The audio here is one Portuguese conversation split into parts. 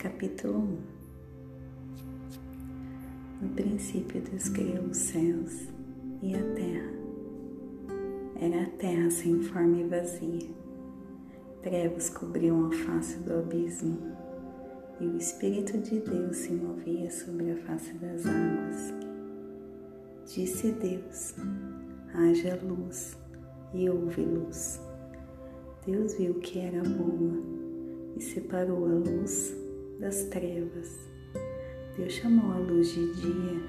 capítulo 1 No princípio Deus criou os céus e a terra. Era a terra sem forma e vazia. Trevas cobriam a face do abismo e o Espírito de Deus se movia sobre a face das águas. Disse Deus: haja luz e houve luz. Deus viu que era boa e separou a luz das trevas. Deus chamou a luz de dia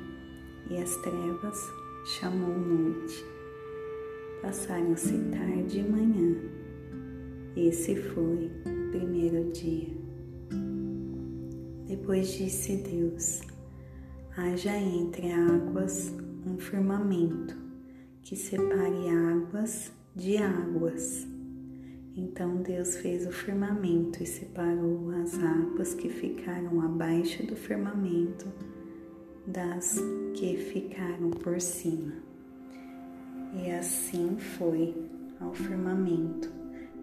e as trevas chamou noite. Passaram-se tarde e manhã. Esse foi o primeiro dia. Depois disse Deus: haja entre águas um firmamento que separe águas de águas. Então Deus fez o firmamento e separou as águas que ficaram abaixo do firmamento das que ficaram por cima. E assim foi ao firmamento.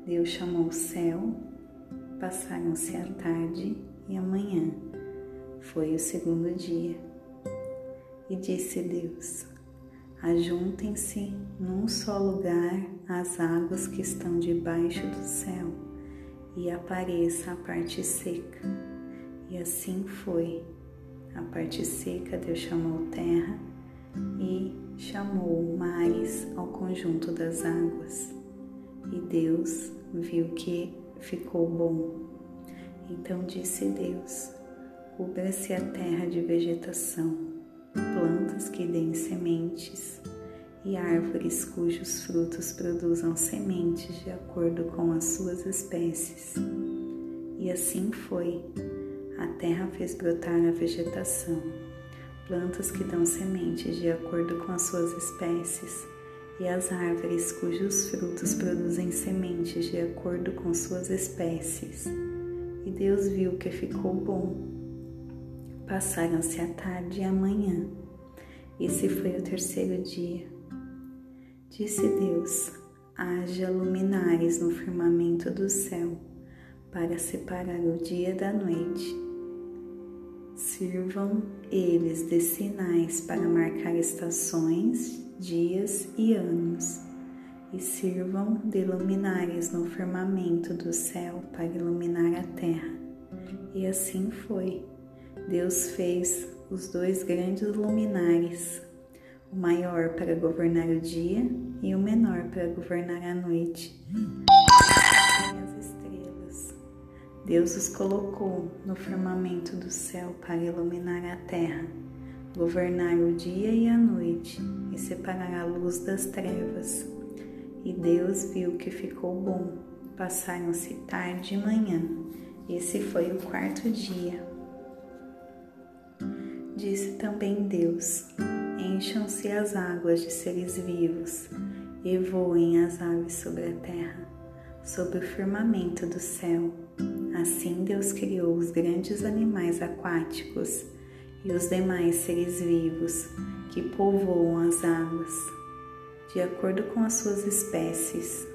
Deus chamou o céu, passaram-se a tarde e a manhã. Foi o segundo dia. E disse Deus: Ajuntem-se num só lugar as águas que estão debaixo do céu, e apareça a parte seca. E assim foi. A parte seca Deus chamou terra e chamou mares ao conjunto das águas. E Deus viu que ficou bom. Então disse Deus: Cubra-se a terra de vegetação deem sementes e árvores cujos frutos produzam sementes de acordo com as suas espécies. E assim foi. A terra fez brotar a vegetação, plantas que dão sementes de acordo com as suas espécies, e as árvores cujos frutos produzem sementes de acordo com suas espécies. E Deus viu que ficou bom. Passaram-se a tarde e a manhã. Esse foi o terceiro dia. Disse Deus: haja luminares no firmamento do céu, para separar o dia da noite. Sirvam eles de sinais para marcar estações, dias e anos, e sirvam de luminares no firmamento do céu para iluminar a terra. E assim foi. Deus fez os dois grandes luminares, o maior para governar o dia e o menor para governar a noite. as estrelas. Deus os colocou no firmamento do céu para iluminar a terra, governar o dia e a noite e separar a luz das trevas. E Deus viu que ficou bom. Passaram-se tarde e manhã. Esse foi o quarto dia. Disse também Deus: Encham-se as águas de seres vivos e voem as aves sobre a terra, sobre o firmamento do céu. Assim Deus criou os grandes animais aquáticos e os demais seres vivos que povoam as águas, de acordo com as suas espécies,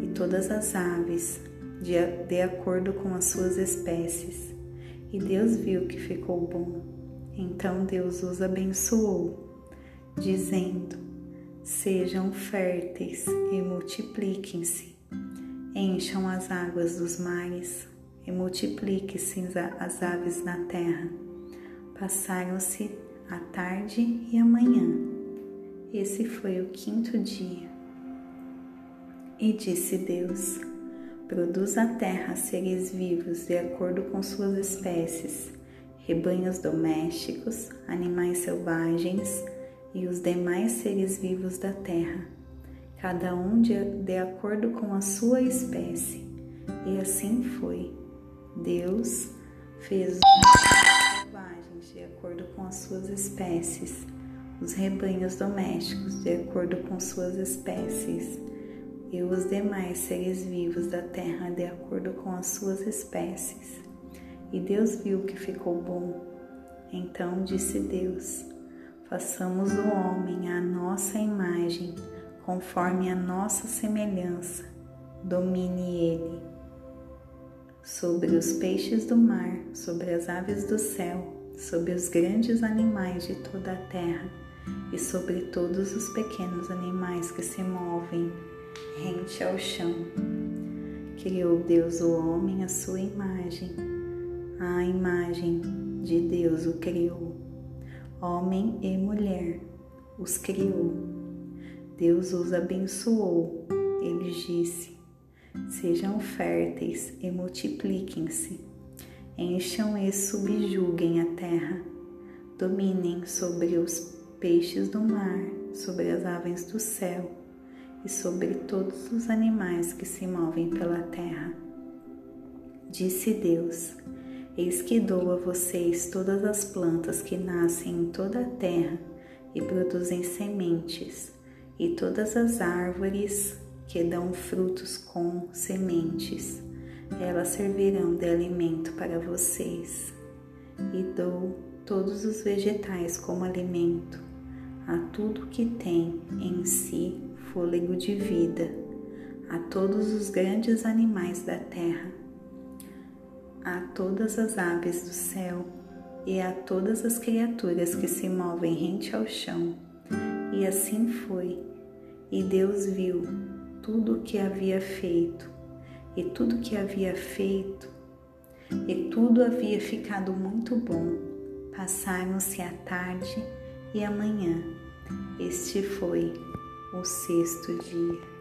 e todas as aves, de, de acordo com as suas espécies. E Deus viu que ficou bom. Então Deus os abençoou, dizendo: Sejam férteis e multipliquem-se, encham as águas dos mares e multipliquem-se as aves na terra. Passaram-se a tarde e a manhã. Esse foi o quinto dia. E disse Deus: Produz a terra seres vivos de acordo com suas espécies rebanhos domésticos, animais selvagens e os demais seres vivos da terra, cada um de, de acordo com a sua espécie. E assim foi. Deus fez os selvagens de acordo com as suas espécies, os rebanhos domésticos de acordo com suas espécies, e os demais seres vivos da terra de acordo com as suas espécies. E Deus viu que ficou bom. Então disse Deus: Façamos o homem à nossa imagem, conforme a nossa semelhança. Domine ele sobre os peixes do mar, sobre as aves do céu, sobre os grandes animais de toda a terra e sobre todos os pequenos animais que se movem rente ao chão. Criou Deus o homem à sua imagem, a imagem de Deus o criou. Homem e mulher os criou. Deus os abençoou. Ele disse: Sejam férteis e multipliquem-se. Encham e subjuguem a terra. Dominem sobre os peixes do mar, sobre as aves do céu e sobre todos os animais que se movem pela terra. Disse Deus: Eis que dou a vocês todas as plantas que nascem em toda a terra e produzem sementes, e todas as árvores que dão frutos com sementes. Elas servirão de alimento para vocês. E dou todos os vegetais como alimento a tudo que tem em si fôlego de vida, a todos os grandes animais da terra, a todas as aves do céu e a todas as criaturas que se movem rente ao chão. E assim foi. E Deus viu tudo o que havia feito, e tudo que havia feito, e tudo havia ficado muito bom. Passaram-se a tarde e amanhã. Este foi o sexto dia.